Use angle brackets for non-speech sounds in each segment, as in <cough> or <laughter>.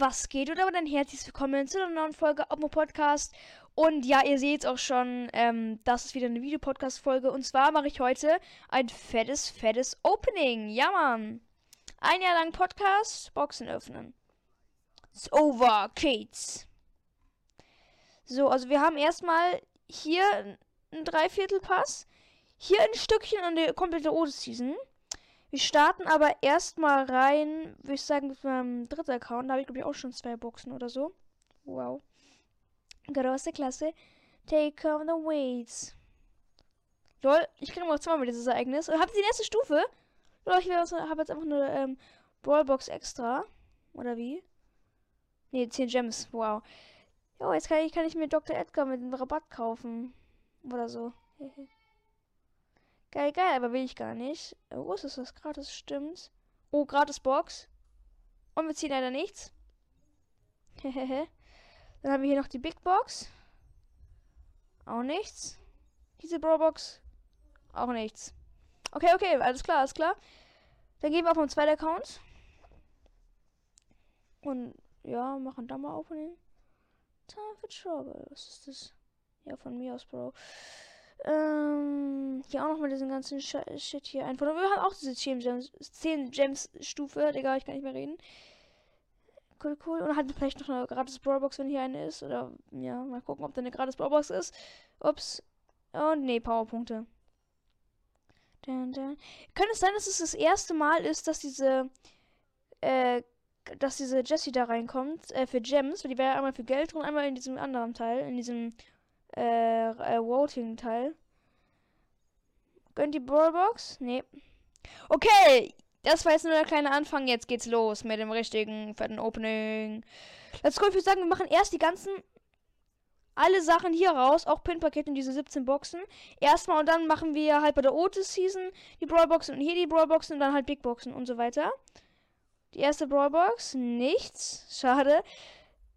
was geht? Oder ein herzliches Willkommen zu einer neuen Folge Opmo Podcast. Und ja, ihr seht auch schon, ähm, das ist wieder eine Videopodcast-Folge. Und zwar mache ich heute ein fettes, fettes Opening. Ja, Mann. Ein Jahr lang Podcast, Boxen öffnen. It's over, Kids. So, also wir haben erstmal hier einen Dreiviertelpass. Hier ein Stückchen an der komplette Ode-Season. Wir starten aber erstmal rein, würde ich sagen, mit meinem dritten Account. Da habe ich, glaube ich, auch schon zwei Boxen oder so. Wow. Große Klasse. Take on the weights. Lol, ich kriege noch zweimal dieses Ereignis. Und ihr die nächste Stufe? Lol, ich habe jetzt einfach eine ähm, Brawlbox extra. Oder wie? Ne, 10 Gems. Wow. Jo, jetzt kann ich, kann ich mir Dr. Edgar mit einem Rabatt kaufen. Oder so. Geil, geil, aber will ich gar nicht. Oh, ist das gratis? Stimmt. Oh, gratis Box. Und wir ziehen leider nichts. <laughs> Dann haben wir hier noch die Big Box. Auch nichts. Diese Bro Box. Auch nichts. Okay, okay, alles klar, alles klar. Dann gehen wir auf meinen zweiten Account. Und ja, machen da mal Opening. Time for Trouble. Was ist das? Ja, von mir aus, Bro. Ähm, hier auch noch mal diesen ganzen Sh Shit hier einfordern. Wir haben auch diese 10 Gems, 10 Gems Stufe. Digga, ich kann nicht mehr reden. Cool, cool. Und hat vielleicht noch eine gratis Brawlbox, wenn hier eine ist. Oder, ja, mal gucken, ob da eine gratis Brawlbox ist. Ups. Und nee, Powerpunkte. Könnte es sein, dass es das erste Mal ist, dass diese, äh, dass diese Jessie da reinkommt, äh, für Gems, weil die wäre ja einmal für Geld und einmal in diesem anderen Teil, in diesem äh, äh, Voting-Teil. Gönnt die Brawlbox? Nee. Okay, das war jetzt nur der kleine Anfang. Jetzt geht's los mit dem richtigen fetten Opening. Let's go. Ich würde sagen, wir machen erst die ganzen. Alle Sachen hier raus, auch Pin-Paket in diese 17 Boxen. Erstmal und dann machen wir halt bei der Otis-Season die Brawlboxen und hier die Brawlboxen und dann halt Big Boxen und so weiter. Die erste Brawlbox, nichts. Schade.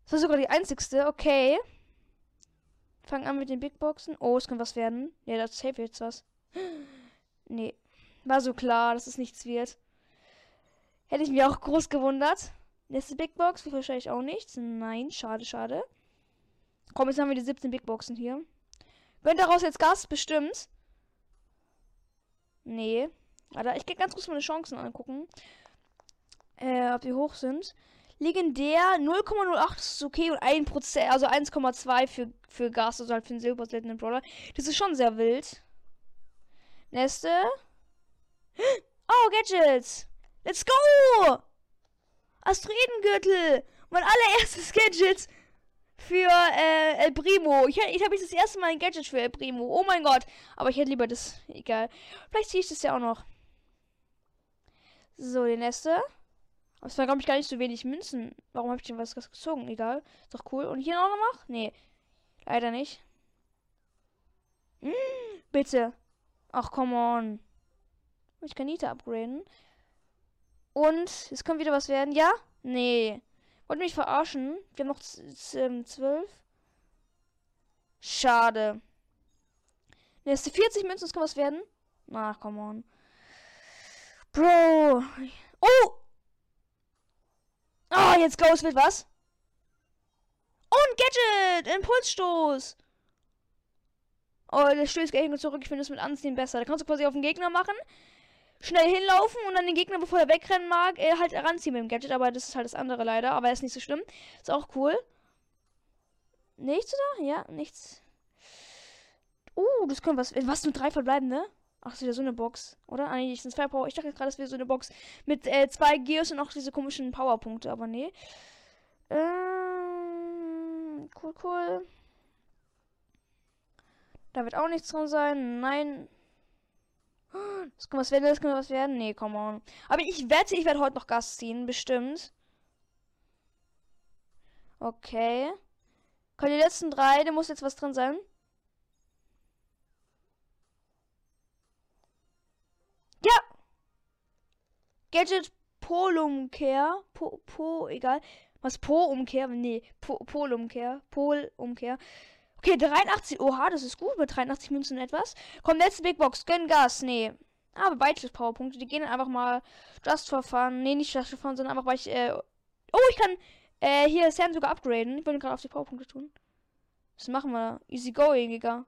Das war sogar die einzigste, okay. Fangen an mit den Big Boxen. Oh, es kann was werden. Ja, das safe jetzt was. <gasps> Nee. War so klar, dass es nichts wird. Hätte ich mich auch groß gewundert. Nächste Big Box, wie wahrscheinlich auch nichts. Nein, schade, schade. Komm, jetzt haben wir die 17 Big Boxen hier. Gönnt daraus jetzt Gas? Bestimmt. Nee. Warte, ich gehe ganz kurz meine Chancen angucken. Äh, ob die hoch sind. Legendär 0,08 ist okay und 1%, also 1,2 für, für Gas, also halt für den Silber Seltenen Brawler. Das ist schon sehr wild. Nächste. Oh, Gadgets! Let's go! Asteroidengürtel! Mein allererstes <laughs> Gadget für äh, El Primo. Ich, ich habe jetzt das erste Mal ein Gadget für El Primo. Oh mein Gott. Aber ich hätte lieber das. Egal. Vielleicht ziehe ich das ja auch noch. So, die nächste. Es war, glaube ich, gar nicht so wenig Münzen. Warum habe ich denn was gezogen? Egal. Ist doch cool. Und hier noch noch? Nee. Leider nicht. Hm, bitte. Ach, come on. Ich kann Nita upgraden. Und jetzt kommt wieder was werden. Ja? Nee. Wollt mich verarschen? Wir haben noch ähm, zwölf. Schade. Nächste 40 Münzen, es kann was werden. Ach, come on. Bro. Oh! Oh, jetzt Ghost wird was? Und Gadget! Impulsstoß! Oh, der stößt nur zurück. Ich finde das mit Anziehen besser. Da kannst du quasi auf den Gegner machen, schnell hinlaufen und dann den Gegner, bevor er wegrennen mag, äh, halt heranziehen mit dem Gadget. Aber das ist halt das andere leider. Aber ist nicht so schlimm. Ist auch cool. Nichts oder? Ja, nichts. Uh, das können was. Was nur drei verbleibende? Ach, ist wieder so eine Box, oder? Ah, nee, sind zwei Power. Ich dachte gerade, das wäre so eine Box mit äh, zwei Gears und auch diese komischen Powerpunkte, aber nee. Ähm, cool, cool. Da wird auch nichts drin sein. Nein. Das kann was werden, das kann was werden. Nee, come on. Aber ich wette, ich werde heute noch Gas ziehen, bestimmt. Okay. Können die letzten drei, da muss jetzt was drin sein. Ja! Gadget Polumkehr. Po, po, egal. Was Po-Umkehr? Nee, po, Polumkehr. Polumkehr. Okay, 83. Oha, das ist gut mit 83 Münzen etwas. Komm, letzte Big Box. Gönn Gas. Nee. Aber Beitschluss Powerpunkte. Die gehen einfach mal just for fun. Nee, nicht just for fun, sondern einfach weil ich. Äh oh, ich kann Äh, hier Sam sogar upgraden. Ich wollte gerade auf die Powerpunkte tun. Das machen wir. Easy going, Digga.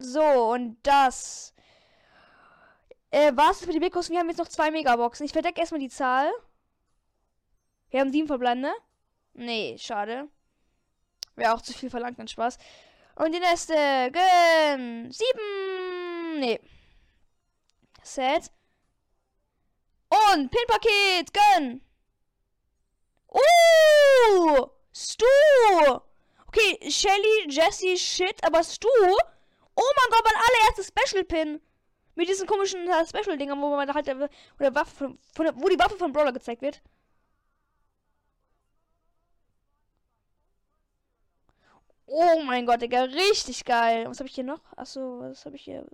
So, und das. Äh, was für die Big Wir haben jetzt noch zwei Megaboxen. Ich verdecke erstmal die Zahl. Wir haben sieben verbleibende. Nee, schade. Wäre auch zu viel verlangt, dann Spaß. Und die nächste. Gönn. Sieben. Nee. Set. Und Pinpaket. Gönn. Uh. Stu. Okay, Shelly, Jesse, shit, aber Stu. Oh mein Gott, mein allererstes Special Pin. Mit diesen komischen uh, Special-Dingern, wo man halt der, wo, der Waffe von, von der, wo die Waffe von Brawler gezeigt wird. Oh mein Gott, Digga, richtig geil. Was habe ich hier noch? Achso, was habe ich hier?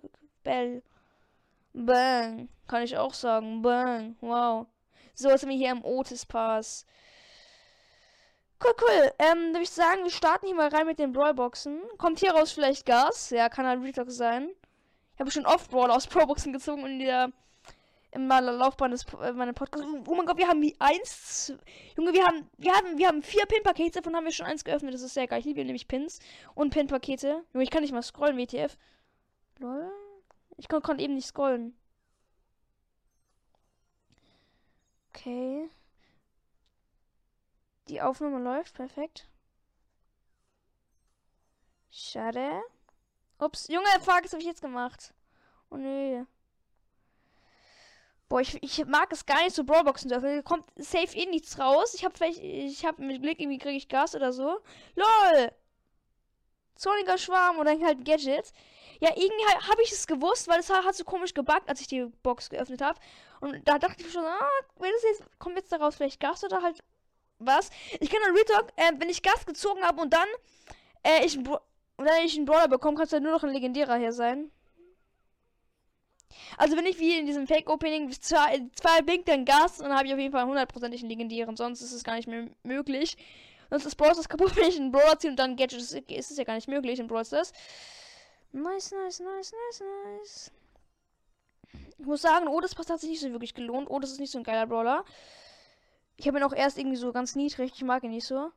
Bell. Bang. Kann ich auch sagen. Bang. Wow. So, was haben wir hier im Otis Pass? Cool, cool. Ähm, würde ich sagen, wir starten hier mal rein mit den Brawlboxen. Kommt hier raus vielleicht Gas? Ja, kann halt Retalk sein. Ich habe schon oft Brawl aus Pro-Boxen gezogen in der in meiner Laufbahn des äh, meiner Podcast. Oh mein Gott, wir haben eins. Junge, wir haben wir haben wir haben vier Pin-Pakete, davon haben wir schon eins geöffnet. Das ist sehr geil. Ich liebe nämlich Pins und Pin-Pakete. Junge, ich kann nicht mal scrollen, WTF. Lol. Ich konnte kon eben nicht scrollen. Okay. Die Aufnahme läuft, perfekt. Schade. Ups, Junge, fuck, was habe ich jetzt gemacht? Oh nö. Boah, ich, ich mag es gar nicht so Brawlboxen zu öffnen. Kommt safe eh nichts raus. Ich habe vielleicht, ich habe mit Glück irgendwie kriege ich Gas oder so. LOL! Zorniger Schwarm oder halt Gadget. Ja, irgendwie habe ich es gewusst, weil es hat so komisch gebackt, als ich die Box geöffnet habe. Und da dachte ich schon, ah, wenn es jetzt, kommt jetzt daraus vielleicht Gas oder halt was? Ich kann dann Retalk, äh, wenn ich Gas gezogen habe und dann, äh, ich, und dann ich einen Brawler bekomme, kannst du nur noch ein legendärer hier sein. Also wenn ich wie in diesem Fake-Opening zwei, zwei blinkt dann Gas, dann habe ich auf jeden Fall einen legendären, sonst ist es gar nicht mehr möglich. Sonst ist Brawl Stars kaputt, <laughs> wenn ich einen Brawler ziehe und dann Gadget ist, ist es ja gar nicht möglich in Brawl Stars. Nice, nice, nice, nice, nice. Ich muss sagen, oh, das passt hat sich nicht so wirklich gelohnt. Oh, das ist nicht so ein geiler Brawler. Ich habe ihn auch erst irgendwie so ganz niedrig. Ich mag ihn nicht so.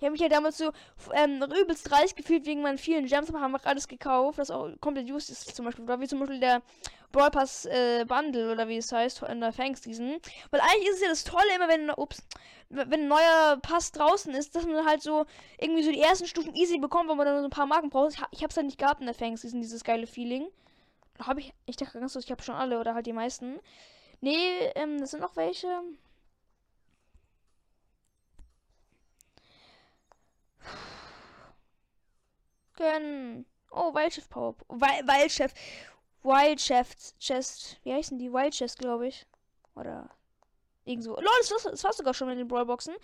Ich habe mich ja damals so ähm, übelst reich gefühlt wegen meinen vielen Gems, aber haben wir alles gekauft, das auch komplett used ist zum Beispiel. Oder wie zum Beispiel der Brawl Pass äh, Bundle oder wie es heißt in der Fangs Season. Weil eigentlich ist es ja das Tolle immer, wenn, ups, wenn ein neuer Pass draußen ist, dass man halt so irgendwie so die ersten Stufen easy bekommt, weil man dann so ein paar Marken braucht. Ich, ich habe es halt nicht gehabt in der Fangs Season, dieses geile Feeling. Habe ich, ich dachte ganz kurz, ich habe schon alle oder halt die meisten. Nee, ähm, das sind noch welche. Gönnen. Oh, Wildchef Power. Wildchef. Wildchef Chest. Wie heißen die? Wildchest, glaube ich. Oder irgendwo. Lol, das, das war sogar schon mit den Brawlboxen.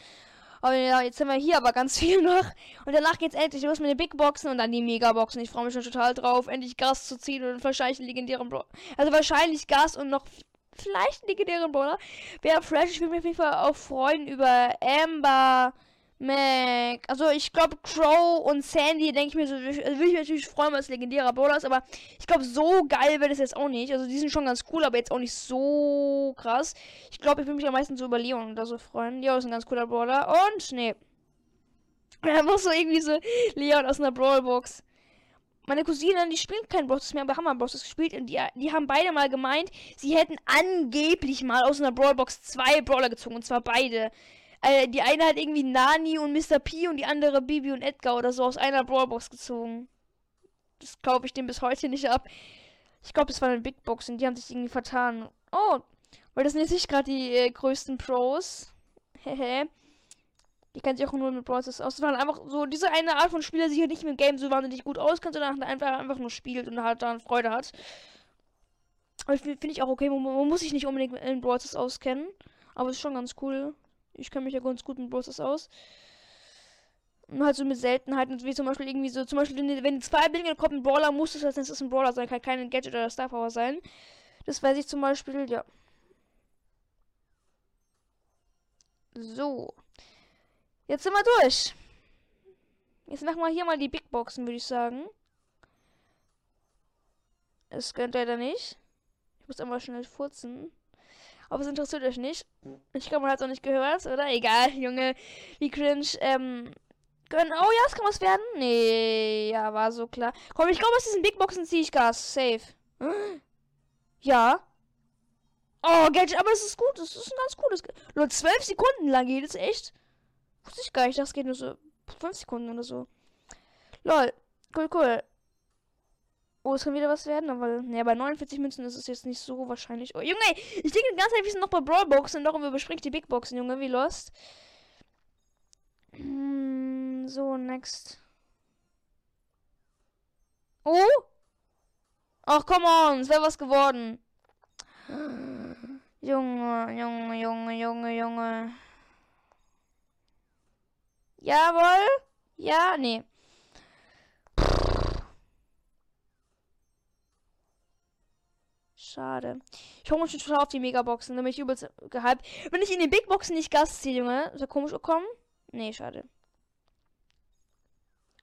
Aber ja, jetzt haben wir hier aber ganz viel noch. Und danach geht's endlich los mit den Big Boxen und dann die Megaboxen. Ich freue mich schon total drauf, endlich Gas zu ziehen und wahrscheinlich einen legendären Brawler. Also wahrscheinlich Gas und noch vielleicht einen legendären Brawler. Wäre fresh. Ich würde mich auf jeden Fall auch freuen über Amber. Mac. Also ich glaube Crow und Sandy, denke ich mir so, also würde ich mich natürlich freuen, weil es legendärer Brawler ist, aber ich glaube so geil wird es jetzt auch nicht. Also die sind schon ganz cool, aber jetzt auch nicht so krass. Ich glaube, ich würde mich am meisten so über Leon oder so freuen. Leon ist ein ganz cooler Brawler. Und, nee. <laughs> Er muss so irgendwie so Leon aus einer Brawlbox. Meine Cousine, die spielt kein Bros mehr, aber haben Bros gespielt und die, die haben beide mal gemeint, sie hätten angeblich mal aus einer Brawlbox zwei Brawler gezogen und zwar beide. Äh, die eine hat irgendwie Nani und Mr. P und die andere Bibi und Edgar oder so aus einer Brawlbox gezogen. Das glaube ich dem bis heute nicht ab. Ich glaube, es war eine Big Box und die haben sich irgendwie vertan. Oh, weil das sind jetzt nicht gerade die äh, größten Pros. <laughs> Hehe. Die kennen sich auch nur mit Brawls aus. Das waren einfach so diese eine Art von Spieler, die sich halt nicht mit Game so wahnsinnig gut auskennt, sondern einfach, einfach nur spielt und halt daran Freude hat. Finde ich auch okay. Man, man, muss sich nicht unbedingt in Brawls auskennen. Aber ist schon ganz cool. Ich kenne mich ja ganz gut mit Brawlers aus. Und halt so mit Seltenheiten, wie zum Beispiel irgendwie so, zum Beispiel, wenn, wenn zwei Blinken kommt, ein Brawler, muss es, als es ein Brawler sein, kann kein Gadget oder Star Power sein. Das weiß ich zum Beispiel, ja. So. Jetzt sind wir durch. Jetzt machen wir hier mal die Big Boxen, würde ich sagen. Es gönnt leider nicht. Ich muss einmal schnell furzen. Aber es interessiert euch nicht. Ich glaube, man hat es auch nicht gehört, oder? Egal, Junge. Wie cringe. Ähm, können. Oh ja, es kann was werden. Nee, ja, war so klar. Komm, ich glaube, aus diesen Big Boxen ziehe ich Gas. Safe. <gasps> Ja. Oh, Gadget, aber es ist gut. Es ist ein ganz cooles. Nur 12 Sekunden lang geht es echt. Wusste ich gar nicht, das geht nur so 5 Sekunden oder so. Lol. Cool, cool. Oh, es kann wieder was werden, aber ja, bei 49 Münzen ist es jetzt nicht so wahrscheinlich. Oh, Junge, ich denke die ganze wir sind noch bei Brawlboxen, darum überspringt die Big Boxen, Junge, wie lost. Hm, so, next. Oh? Ach, come on, es wäre was geworden. Junge, Junge, Junge, Junge, Junge. Jawohl. Ja, nee. Schade. Ich hole mich schon total auf die Megaboxen, nämlich übelst gehypt. Wenn ich in den Big Boxen nicht Gas ziehe, Junge, ist ja komisch gekommen. Nee, schade.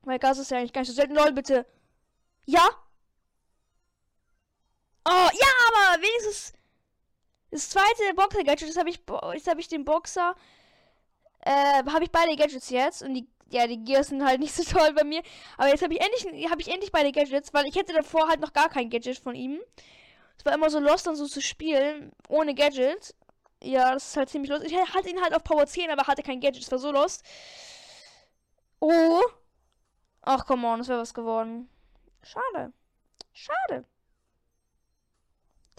Weil Gas ist ja eigentlich gar nicht so selten. Lol, bitte. Ja? Oh, ja, aber wenigstens das zweite Boxer-Gadget, das habe ich, habe ich den Boxer, äh, habe ich beide Gadgets jetzt und die, ja, die Gears sind halt nicht so <laughs> toll bei mir. Aber jetzt habe ich endlich, habe ich endlich beide Gadgets, weil ich hätte davor halt noch gar kein Gadget von ihm. Es war immer so lost, dann so zu spielen, ohne Gadget. Ja, das ist halt ziemlich lost. Ich hatte ihn halt auf Power 10, aber hatte kein Gadget. Das war so lost. Oh. Ach, come on, das wäre was geworden. Schade. Schade.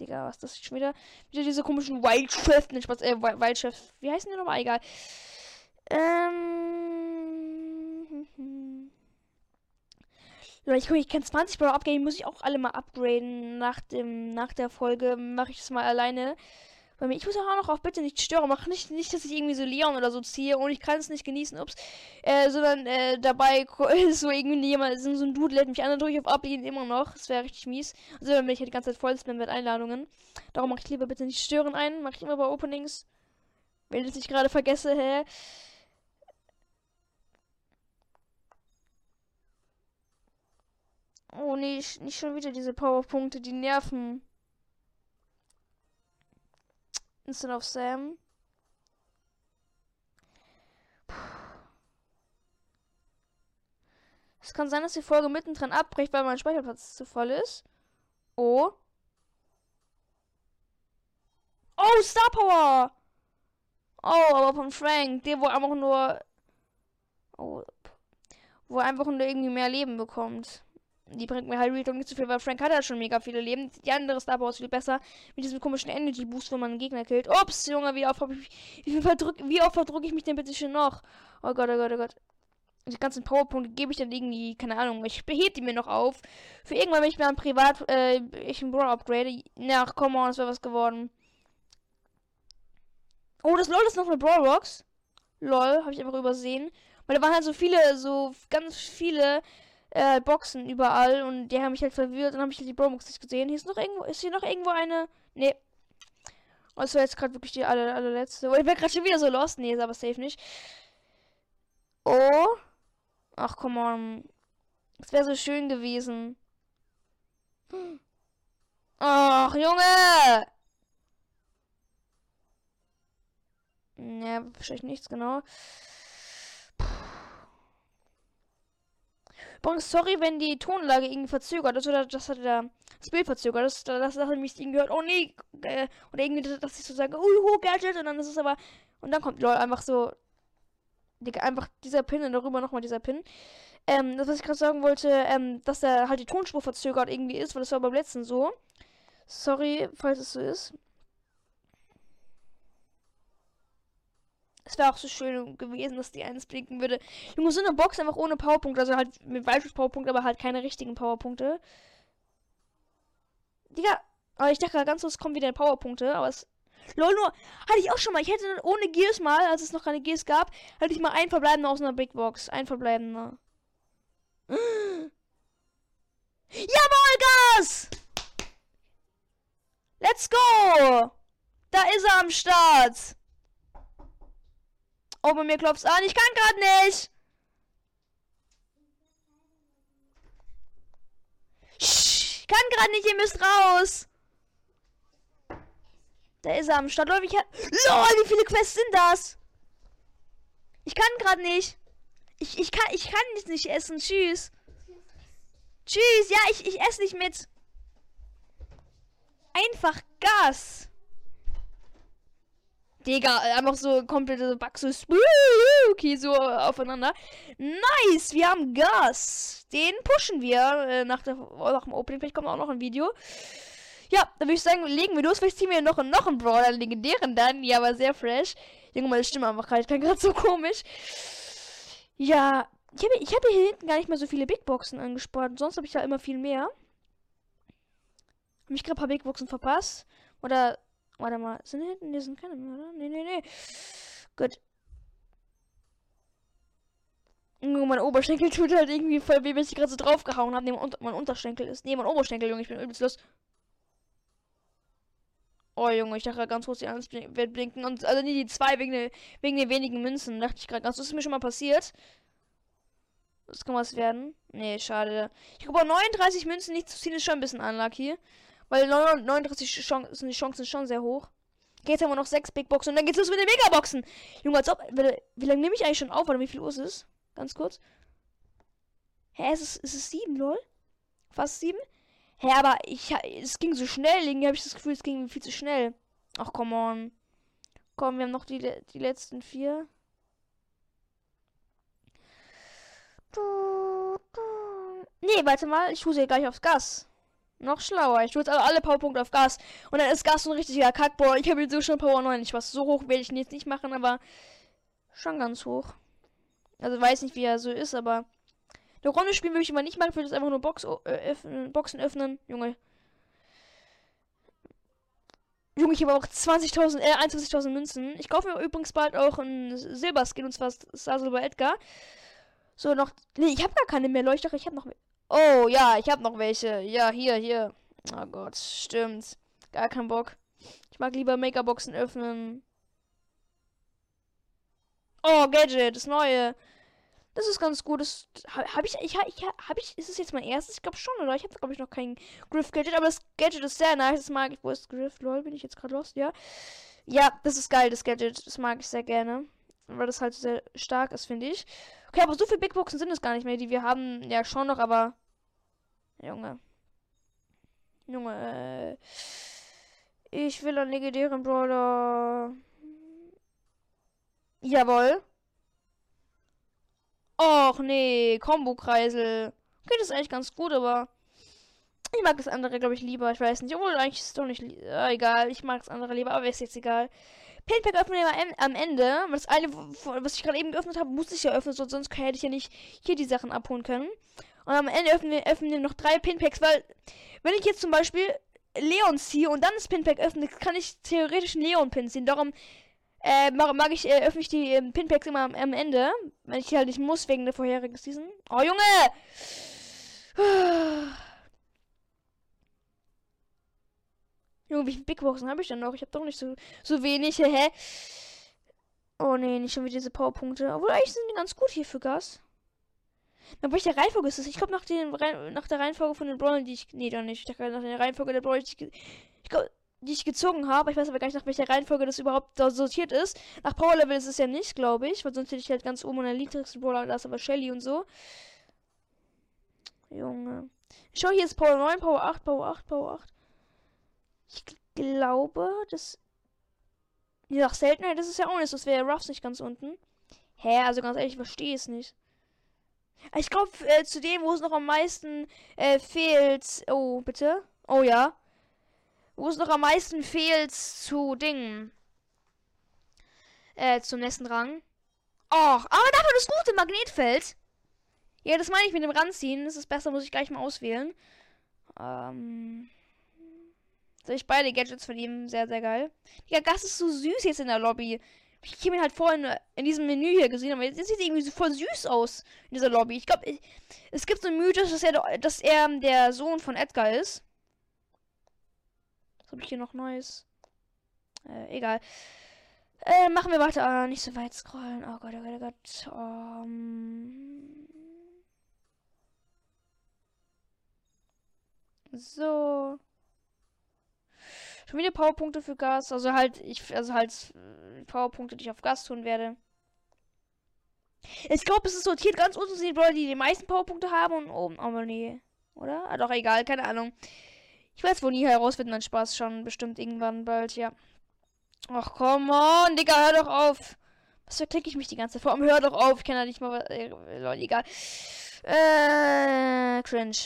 Digga, was ist das schon wieder? Wieder diese komischen Spaß, äh, Wildchef. Wie heißen die nochmal? Egal. Ähm. <laughs> Ich, ich kann 20 Brawler abgeben, muss ich auch alle mal upgraden. Nach dem, nach der Folge mache ich das mal alleine. Bei mir, ich muss auch noch auf bitte nicht stören. Mach nicht, nicht, dass ich irgendwie so Leon oder so ziehe und ich kann es nicht genießen, ups. Äh, sondern äh, dabei <laughs> ist so irgendwie jemand, so ein Dude lädt mich an, drücke ich auf Ablehnen immer noch. Das wäre richtig mies. Also wenn ich halt die ganze Zeit voll bin mit Einladungen. Darum mache ich lieber bitte nicht stören ein. Mache ich immer bei Openings. Wenn ich nicht gerade vergesse, hä? Oh nee, nicht schon wieder diese Powerpunkte, die nerven. Instant of Sam. Es kann sein, dass die Folge mittendrin abbricht, weil mein Speicherplatz zu voll ist. Oh. Oh, Star Power! Oh, aber von Frank, der wo einfach nur. Oh. Wo einfach nur irgendwie mehr Leben bekommt die bringt mir halt Real nicht zu viel, weil Frank hat ja schon mega viele Leben. Die andere Star Power ist viel besser. Mit diesem komischen Energy Boost, wo man einen Gegner killt. Ups, Junge, wie oft, ich, <laughs> wie, wie oft verdrücke ich mich denn bitte schon noch? Oh Gott, oh Gott, oh Gott. Die ganzen Powerpunkte gebe ich dann irgendwie, keine Ahnung, ich behebe die mir noch auf. Für irgendwann, wenn ich mir ein Privat, äh, ich ein Brawl upgrade. Na, come on, das wäre was geworden. Oh, das LOL ist noch eine Brawlbox. LOL, habe ich einfach übersehen. Weil da waren halt so viele, so ganz viele äh, Boxen überall und die haben mich halt verwirrt. Dann habe ich halt die Brawlbox nicht gesehen. Hier ist noch irgendwo, ist hier noch irgendwo eine? Nee. Das war jetzt gerade wirklich die aller, allerletzte. Oh, ich wäre gerade schon wieder so lost. Nee, ist aber safe nicht. Oh. Ach, komm on. Es wäre so schön gewesen. Ach, Junge! Ja, wahrscheinlich nichts, genau. Übrigens, sorry, wenn die Tonlage irgendwie verzögert ist oder das hat der das Bild verzögert ist. Das, hat mich gehört, oh nee, äh, oder irgendwie, dass ich so sage, uhu, Gadget, und dann ist es aber, und dann kommt LOL einfach so, Digga, einfach dieser Pin und darüber nochmal dieser Pin. Ähm, das, was ich gerade sagen wollte, ähm, dass da halt die Tonspur verzögert irgendwie ist, weil das war beim letzten so. Sorry, falls es so ist. Es wäre auch so schön gewesen, dass die eins blinken würde. Junge, so eine Box einfach ohne Powerpunkte, also halt mit Weitschuss-Powerpunkte, aber halt keine richtigen Powerpunkte. Digga, aber ich dachte ganz es kommen wieder Powerpunkte, aber es. Lol, nur, hatte ich auch schon mal. Ich hätte ohne Gears mal, als es noch keine Gears gab, hatte ich mal ein verbleibender aus einer Big Box. Ein verbleibender. <gasps> Jawohl, Gas! Let's go! Da ist er am Start! Oh, bei mir klopft's an. Ich kann gerade nicht. Ich kann gerade nicht. Ihr müsst raus. Da ist er am Start. Leute, ich hab... LOL, wie viele Quests sind das? Ich kann gerade nicht. Ich, ich kann ich kann jetzt nicht essen. Tschüss. Tschüss. Ja, ich, ich esse nicht mit. Einfach Gas. Digga, einfach so komplette Back okay, so aufeinander. Nice, wir haben Gas. Den pushen wir äh, nach, der, nach dem Opening. Vielleicht kommt auch noch ein Video. Ja, dann würde ich sagen, legen wir los. Vielleicht ziehen wir noch, noch einen Brawler, einen legendären dann. Ja, aber sehr fresh. Junge, meine Stimme einfach gerade. Ich bin gerade so komisch. Ja, ich habe ich hab hier hinten gar nicht mehr so viele Big Boxen angespart. Sonst habe ich da immer viel mehr. Habe ich gerade ein paar Big Boxen verpasst? Oder Warte mal, sind hinten, die sind keine mehr, oder? Nee, nee, nee. Gut. mein Oberschenkel tut halt irgendwie voll weh, bis ich gerade so draufgehauen habe. Nee, mein, Unter mein Unterschenkel ist. Nee, mein Oberschenkel, Junge, ich bin übelst los. Oh, Junge, ich dachte ganz kurz, die eins wird blinken. Und, also nie die zwei wegen, wegen den wenigen Münzen. Dachte ich gerade ganz. Das ist mir schon mal passiert. Das kann was werden. Nee, schade. Ich glaube, 39 Münzen nicht zu ziehen ist schon ein bisschen unlucky. Weil 39 Chancen, sind die Chancen schon sehr hoch. Jetzt haben wir noch 6 Big Boxen und dann geht's los mit den Megaboxen. Junge, als ob. Wie lange nehme ich eigentlich schon auf? Oder wie viel Uhr ist es? Ganz kurz. Hä, ist es, ist es 7, lol? Fast 7? Hä, aber ich. Es ging so schnell. Irgendwie habe ich das Gefühl, es ging viel zu schnell. Ach, come on. Komm, wir haben noch die, die letzten vier. Nee, warte mal. Ich huse hier gleich aufs Gas. Noch schlauer. Ich tue jetzt alle Powerpunkte auf Gas. Und dann ist Gas so ein richtiger Kackbohr. Ich habe jetzt so schon Power 9. Ich weiß, so hoch werde ich ihn jetzt nicht machen, aber schon ganz hoch. Also weiß nicht, wie er so ist, aber eine Runde spielen würde ich immer nicht machen. Ich würde jetzt einfach nur Box, äh, öffnen, Boxen öffnen. Junge. Junge, ich habe auch 20.000, äh, 21.000 Münzen. Ich kaufe mir übrigens bald auch ein Silberskin und zwar Star Silber Edgar. So, noch. Nee, ich habe gar keine mehr Leuchter. Ich habe noch. Oh, ja, ich habe noch welche. Ja, hier, hier. Oh Gott, stimmt. Gar kein Bock. Ich mag lieber Makerboxen öffnen. Oh, Gadget, das neue. Das ist ganz gut. Das habe ich, ich, ich, habe ich, ist es jetzt mein erstes? Ich glaube schon, oder? Ich habe, glaube ich, noch kein Griff Gadget, aber das Gadget ist sehr nice. Das mag ich. Wo ist Griff? Lol, bin ich jetzt gerade lost? Ja. Ja, das ist geil, das Gadget. Das mag ich sehr gerne. Weil das halt sehr stark ist, finde ich. Okay, aber so viele Big Boxen sind es gar nicht mehr, die wir haben. Ja, schon noch, aber. Junge. Junge. Äh, ich will einen legendären Brawler. Jawohl. Och nee, Kombo-Kreisel. Okay, das ist eigentlich ganz gut, aber ich mag das andere, glaube ich, lieber. Ich weiß nicht. Obwohl, eigentlich ist es doch nicht äh, egal. Ich mag das andere lieber, aber ist jetzt egal. Pinpack öffnen wir am Ende. Das eine, was ich gerade eben geöffnet habe, muss ich ja öffnen, sonst hätte ich ja nicht hier die Sachen abholen können. Und am Ende öffnen wir, öffnen wir noch drei Pinpacks, weil wenn ich jetzt zum Beispiel Leon ziehe und dann das Pinpack öffne, kann ich theoretisch einen Leon-Pin ziehen. Darum äh, mag, mag ich, äh, öffne ich die äh, Pinpacks immer am, am, Ende, wenn ich halt nicht muss wegen der vorherigen Season. Oh, Junge! Junge, wie viele Big Boxen habe ich denn noch? Ich habe doch nicht so, so wenig, hä? Oh nee, nicht schon wieder diese Powerpunkte. Obwohl eigentlich sind die ganz gut hier für Gas. Nach welcher Reihenfolge ist das? Ich glaube nach, nach der Reihenfolge von den Brawlern, die ich. Nee, doch nicht. Ich nach der Reihenfolge der Brawler, die ich, ich glaub, die ich gezogen habe. Ich weiß aber gar nicht, nach welcher Reihenfolge das überhaupt da sortiert ist. Nach Power Level ist es ja nicht, glaube ich. Weil sonst hätte ich halt ganz oben an der niedrigsten Brawler. Da ist aber Shelly und so. Junge. Ich schau, hier ist Power 9, Power 8, Power 8, Power 8. Ich glaube, das. Nach Seltenheit das ist ja auch nicht. Das wäre Ruffs nicht ganz unten. Hä, also ganz ehrlich, ich verstehe es nicht. Ich glaube, äh, zu dem, wo es noch am meisten äh, fehlt. Oh, bitte. Oh ja. Wo es noch am meisten fehlt zu Dingen. Äh, zum nächsten Rang. Och, aber dafür das gute Magnetfeld. Ja, das meine ich mit dem Ranziehen. Das ist besser, muss ich gleich mal auswählen. Ähm. Soll ich beide Gadgets von ihm? Sehr, sehr geil. Ja, Gas ist so süß jetzt in der Lobby. Ich habe ihn halt vorhin in diesem Menü hier gesehen, aber jetzt sieht er irgendwie so voll süß aus in dieser Lobby. Ich glaube, es gibt so einen Mythos, dass er, dass er der Sohn von Edgar ist. Was habe ich hier noch Neues? Äh, egal. Äh, machen wir weiter. Ah, nicht so weit scrollen. Oh Gott, oh Gott, oh Gott. Um... So. Schon wieder Powerpunkte für Gas. Also halt, ich, also halt äh, Powerpunkte, die ich auf Gas tun werde. Ich glaube, es ist sortiert ganz unten sind die die die meisten Powerpunkte haben und oben. Aber nee. Oder? Ah, doch, egal, keine Ahnung. Ich weiß wohl nie herausfinden, mein Spaß schon bestimmt irgendwann bald, ja. Ach, komm on, Digga, hör doch auf. Was verklicke ich mich die ganze allem hör doch auf. Ich kann ja nicht mal. Äh, Leute, egal. Äh, cringe.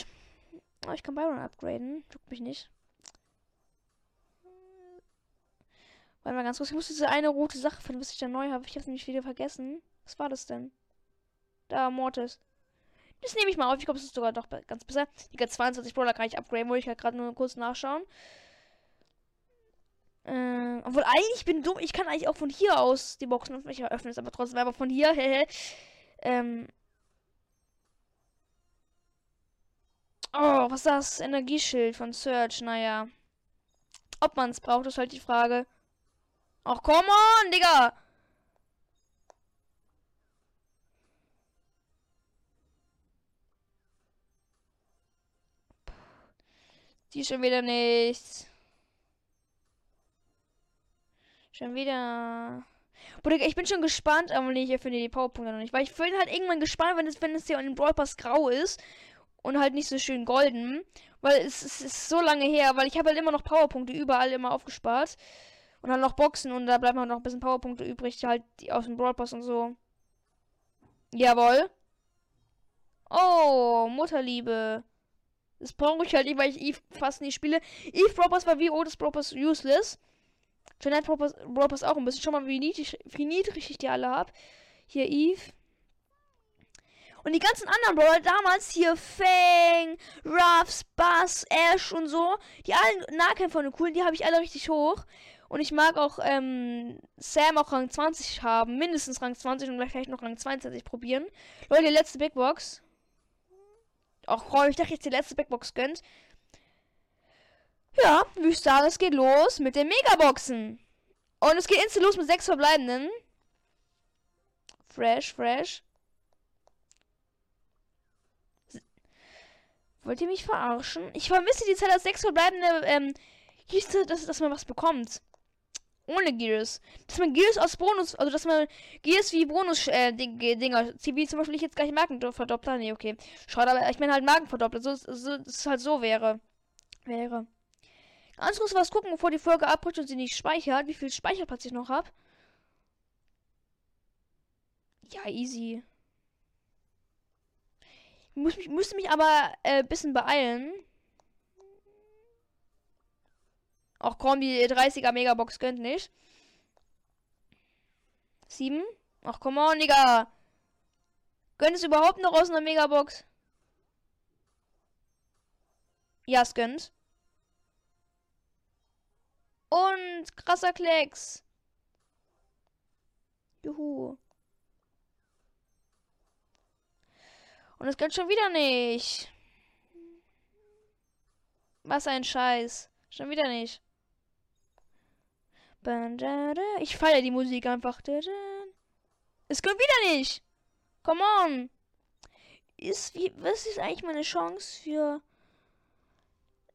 Oh, ich kann Byron upgraden. Juckt mich nicht. Warte mal ganz kurz. Ich muss diese eine rote Sache finden, was ich da neu habe. Ich habe nämlich wieder vergessen. Was war das denn? Da, Mortis. Das nehme ich mal auf. Ich glaube, es ist sogar doch ganz besser. Die 22 Brawler kann ich upgraden. Wollte ich halt gerade nur kurz nachschauen. Äh, obwohl eigentlich bin dumm. Ich kann eigentlich auch von hier aus die Boxen öffnen. Ich öffne es aber trotzdem aber von hier. <laughs> ähm. Oh, was ist das? Energieschild von Search. Naja. Ob man es braucht, ist halt die Frage. Ach, come on, Digga! Die schon wieder nichts. Schon wieder. Bruder, ich bin schon gespannt, aber ich finde die Powerpunkte noch nicht. Weil ich bin halt irgendwann gespannt, wenn es, wenn es hier in den Brawl Pass grau ist und halt nicht so schön golden. Weil es, es ist so lange her, weil ich habe halt immer noch Powerpunkte überall immer aufgespart. Und dann noch Boxen und da bleiben noch ein bisschen Powerpunkte übrig, halt die aus dem Brawl Pass und so. Jawohl. Oh, Mutterliebe. Das brauche ich halt nicht, weil ich Eve fast nie spiele. Eve Brawl war wie Otis Brawl useless. Jeanette Brawl Pass auch ein bisschen. Schau mal, wie niedrig, wie niedrig ich die alle habe. Hier Eve. Und die ganzen anderen Brawler damals hier Fang, Ruffs, Bass, Ash und so, die allen Nahkämpfer und coolen, die habe ich alle richtig hoch. Und ich mag auch ähm, Sam auch Rang 20 haben, mindestens Rang 20 und vielleicht noch Rang 22 probieren. Leute, letzte Big Box. Ach komm, ich dachte jetzt die letzte Big Box gönnt. Ja, würde ich sagen, es geht los mit den Megaboxen. Und es geht instant los mit sechs verbleibenden. Fresh, fresh. Wollt ihr mich verarschen? Ich vermisse die Zeit als sechs verbleibende, ähm, hieß dass, dass man was bekommt. Ohne Gears. Dass man Gears aus Bonus, also dass man Gears wie Bonus, äh, wie zum Beispiel ich jetzt gleich Markenverdoppler. Nee, okay. Schade, aber ich meine halt Markenverdoppler. So, so, dass es halt so wäre. Wäre. Ganz kurz was gucken, bevor die Folge abbricht und sie nicht speichert. Wie viel Speicherplatz ich noch habe. Ja, easy. Ich muss mich, müsste mich aber ein äh, bisschen beeilen. Ach komm, die 30er Megabox gönnt nicht. 7. Ach komm on, Digga. Gönnt es überhaupt noch aus einer Megabox? Ja, es gönnt. Und krasser Klecks. Juhu. Und es gönnt schon wieder nicht. Was ein Scheiß. Schon wieder nicht. Ich feiere die Musik einfach. Es gönnt wieder nicht. Come on. Ist, wie, was ist eigentlich meine Chance für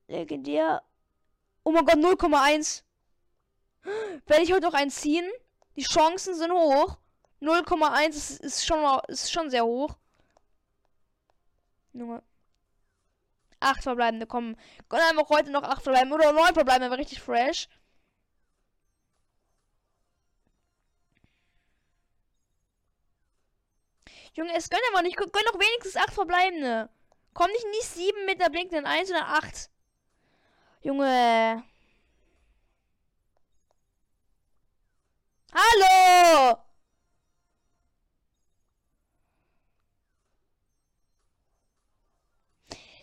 legendär Oh mein Gott, 0,1. Werde ich heute noch einen ziehen? Die Chancen sind hoch. 0,1 ist, ist, schon, ist schon sehr hoch. Junge. 8 verbleibende kommen. Können einfach heute noch 8 verbleiben. Oder 9 verbleiben, wäre richtig fresh. Junge, es gönnen aber nicht. Gönn doch wenigstens 8 verbleibende. Komm nicht nicht 7 mit der blinkenden 1, sondern 8. Junge. Hallo!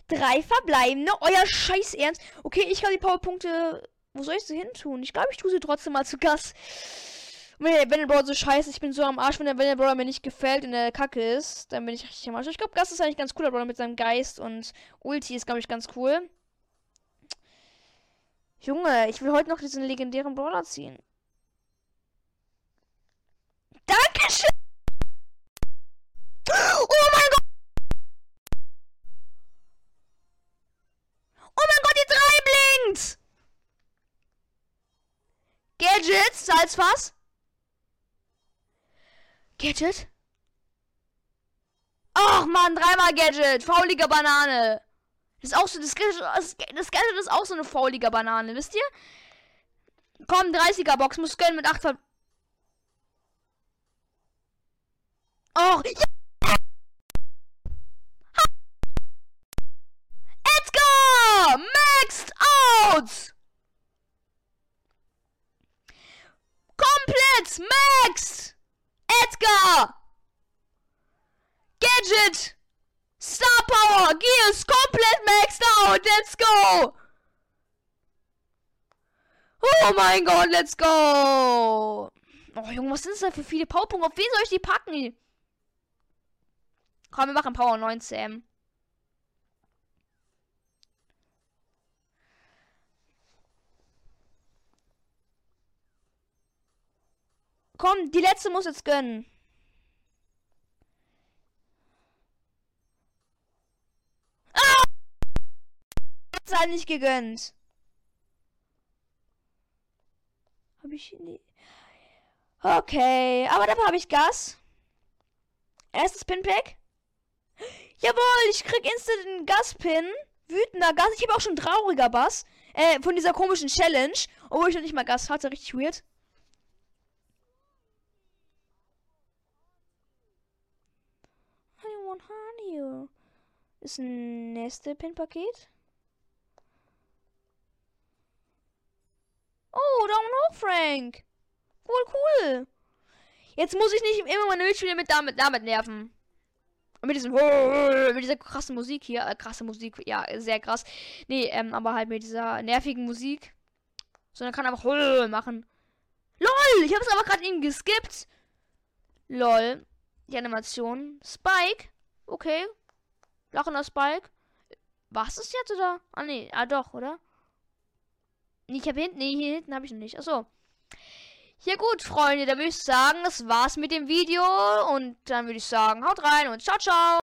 Drei verbleibende? Euer Scheiß Ernst. Okay, ich kann die Powerpunkte. Wo soll ich sie hin tun? Ich glaube, ich tue sie trotzdem mal zu Gas. Wenn, der Brawler so scheiße, ich bin so am Arsch, wenn der, wenn der Brawler mir nicht gefällt und der Kacke ist, dann bin ich richtig am Arsch. Ich glaube, Gas ist eigentlich ganz cooler Brawler mit seinem Geist und Ulti ist, glaube ich, ganz cool. Junge, ich will heute noch diesen legendären Brawler ziehen. Dankeschön! Oh mein Gott! Oh mein Gott, die drei blinkt! Salzfass. Gadget. Ach man, dreimal Gadget. Fauliger Banane. Das ist auch so, das das Gadget ist auch so eine fauliger Banane, wisst ihr? Komm, 30er Box, muss gönnen mit 8 Ver Och, ja! Maxed out! Komplett maxed! Edgar! Gadget! Star Power! Gears komplett maxed out! Let's go! Oh mein Gott, let's go! Oh Junge, was sind das denn für viele Powerpunkte? Auf wen soll ich die packen? Komm, wir machen Power 19. Komm, die letzte muss jetzt gönnen. Ah! Hat's halt nicht gegönnt. Habe ich nie. Okay, aber dafür habe ich Gas. Erstes Pinpack. Jawohl, ich krieg instant einen Gaspin. Wütender Gas. Ich habe auch schon trauriger Bass. Äh, von dieser komischen Challenge. Obwohl ich noch nicht mal Gas hatte. Richtig weird. Want honey. Ist ein nächste Pin-Paket. Oh, Daumen hoch, Frank. Cool, cool. Jetzt muss ich nicht immer meine Mitspieler mit damit, damit nerven. Und mit diesem <laughs> mit dieser krassen Musik hier, äh, krasse Musik, ja, sehr krass. Nee, ähm, aber halt mit dieser nervigen Musik. Sondern kann einfach <laughs> machen. LOL, ich habe es aber gerade eben geskippt. LOL, die Animation. Spike, okay. Lachender Spike. Was ist jetzt oder? Ah nee, ah doch, oder? Ich habe hinten, nee, hier hinten habe ich noch nicht. Achso. Ja gut, Freunde, da würde ich sagen, das war's mit dem Video. Und dann würde ich sagen, haut rein und ciao, ciao.